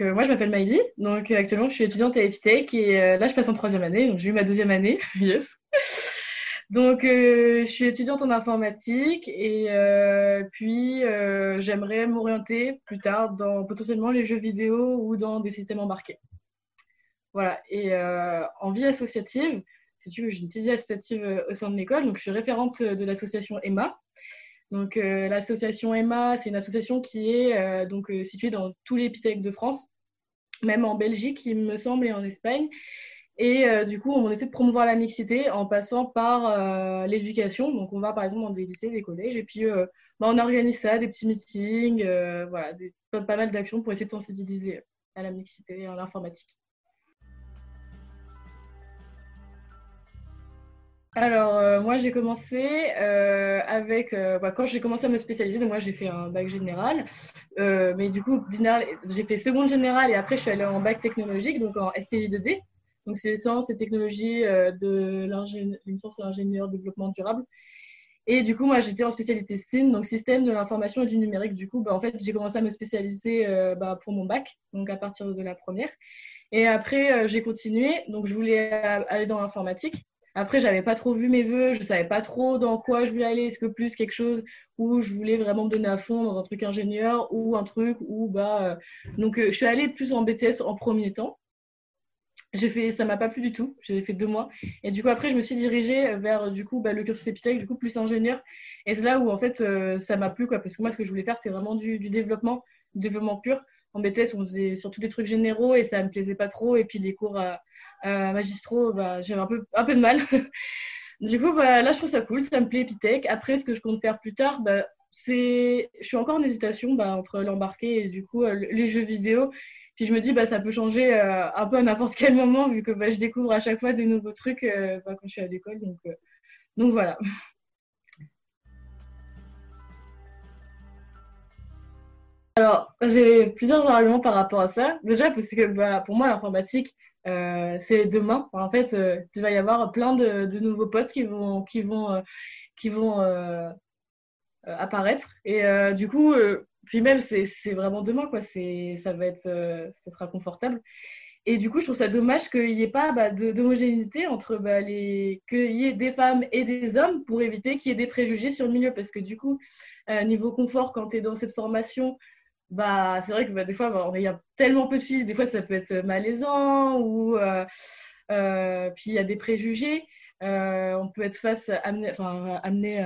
moi, je m'appelle Maïli. Donc, actuellement, je suis étudiante à Epitech et là, je passe en troisième année. Donc, j'ai eu ma deuxième année. yes. Donc, je suis étudiante en informatique et puis j'aimerais m'orienter plus tard dans potentiellement les jeux vidéo ou dans des systèmes embarqués. Voilà. Et en vie associative, si tu veux, j'ai une petite vie associative au sein de l'école. Donc, je suis référente de l'association EMMA. Donc, euh, l'association EMMA, c'est une association qui est euh, donc euh, située dans tous les épithèques de France, même en Belgique, il me semble, et en Espagne. Et du coup, on essaie de promouvoir la mixité en passant par l'éducation. Donc, on va par exemple dans des lycées, des collèges, et puis bah, on organise ça, des petits meetings, voilà, pas, mal d'actions pour essayer de sensibiliser à la mixité et à l'informatique. Alors, euh, moi, j'ai commencé euh, avec. Euh, bah, quand j'ai commencé à me spécialiser, donc moi, j'ai fait un bac général. mais du coup, j'ai fait seconde générale et après, je suis allée en bac technologique, donc en STI 2D. Donc, c'est sciences et technologies de l'ingénieur développement durable. Et du coup, moi, j'étais en spécialité SIN, donc système de l'information et du numérique. Du coup, bah, en fait, j'ai commencé à me spécialiser bah, pour mon bac, donc à partir de la première. Et après, j'ai continué. Donc, je voulais aller dans l'informatique. Après, j'avais pas trop vu mes voeux, je savais pas trop dans quoi je voulais aller. Est-ce que plus quelque chose où je voulais vraiment me donner à fond dans un truc ingénieur ou un truc où bah euh, donc euh, je suis allée plus en BTS en premier temps. J'ai fait, ça m'a pas plu du tout. J'ai fait deux mois et du coup après je me suis dirigée vers du coup bah, le cursus épithèque, du coup plus ingénieur. Et c'est là où en fait euh, ça m'a plu quoi, parce que moi ce que je voulais faire c'est vraiment du, développement, du développement pur. En BTS on faisait surtout des trucs généraux et ça me plaisait pas trop et puis les cours à euh, magistraux, bah, j'avais un peu, un peu de mal. du coup, bah, là, je trouve ça cool, ça me plaît Epitech. Après, ce que je compte faire plus tard, bah, c'est, je suis encore en hésitation bah, entre l'embarqué et du coup euh, les jeux vidéo. Puis je me dis, bah, ça peut changer euh, un peu à n'importe quel moment, vu que bah, je découvre à chaque fois des nouveaux trucs bah, quand je suis à l'école. Donc, donc voilà. Alors, j'ai plusieurs arguments par rapport à ça. Déjà, parce que bah, pour moi, l'informatique, euh, c'est demain. En fait, euh, il va y avoir plein de, nouveaux postes qui vont, qui vont, euh, qui vont apparaître. Et du coup, puis même, c'est vraiment demain, quoi. Ça va être, ça sera confortable. Et du coup, je trouve ça dommage qu'il n'y ait pas bah, d'homogénéité entre bah, les. qu'il y ait des femmes et des hommes pour éviter qu'il y ait des préjugés sur le milieu. Parce que du coup, niveau confort, quand tu es dans cette formation, bah, c'est vrai que bah, des fois, bah, y a tellement peu de filles, des fois, ça peut être malaisant ou euh, euh, puis il y a des préjugés. Euh, on peut être face, amené, enfin, amené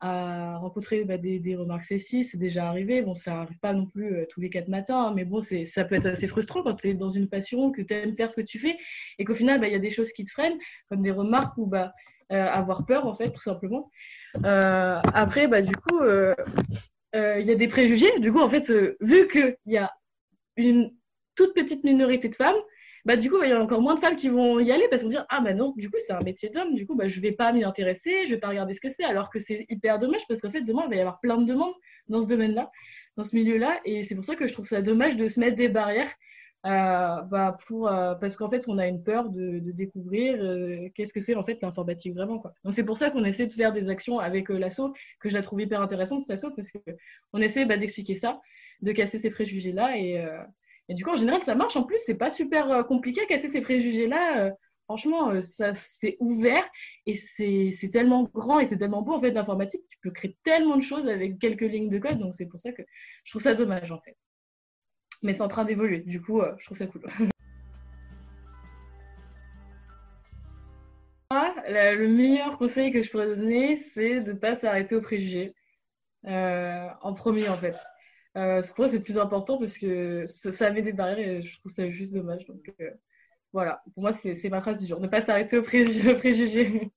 à, rencontrer bah, des, des, remarques sexistes, c'est déjà arrivé. Bon, ça n'arrive pas non plus tous les quatre matins, hein, mais bon, ça peut être assez frustrant quand tu es dans une passion, que tu aimes faire ce que tu fais, et qu'au final, il y a des choses qui te freinent, comme des remarques ou bah, avoir peur, en fait, tout simplement. après, bah, du coup, il y a des préjugés. Du coup, en fait, euh, vu qu'il y a une toute petite minorité de femmes, bah, du coup, il y a encore moins de femmes qui vont y aller parce qu'on dit Ah, bah non, du coup, c'est un métier d'homme, du coup, bah, je vais pas m'y intéresser, je vais pas regarder ce que c'est, alors que c'est hyper dommage parce qu'en fait, demain, il va y avoir plein de demandes dans ce domaine-là, dans ce milieu-là, et c'est pour ça que je trouve ça dommage de se mettre des barrières euh, bah, euh, parce qu'en fait, on a une peur de, découvrir euh, qu'est-ce que c'est en fait l'informatique vraiment. Donc c'est pour ça qu'on essaie de faire des actions avec l'asso, que je la trouve hyper intéressante cette asso, parce qu'on essaie bah, d'expliquer ça, de casser ces préjugés-là. Et, et, du coup, en général, ça marche. En plus, c'est pas super compliqué à casser ces préjugés-là. franchement, ça c'est ouvert et c'est tellement grand et c'est tellement beau en fait l'informatique. Tu peux créer tellement de choses avec quelques lignes de code. Donc c'est pour ça que je trouve ça dommage en fait mais c'est en train d'évoluer. Du coup, euh, je trouve ça cool. le meilleur conseil que je pourrais donner, c'est de ne pas s'arrêter aux préjugés. Euh, en premier, en fait. Euh, pour moi, c'est plus important parce que ça, met des barrières et je trouve ça juste dommage. Donc, voilà, pour moi, c'est ma phrase du jour. Ne pas s'arrêter aux préjugés.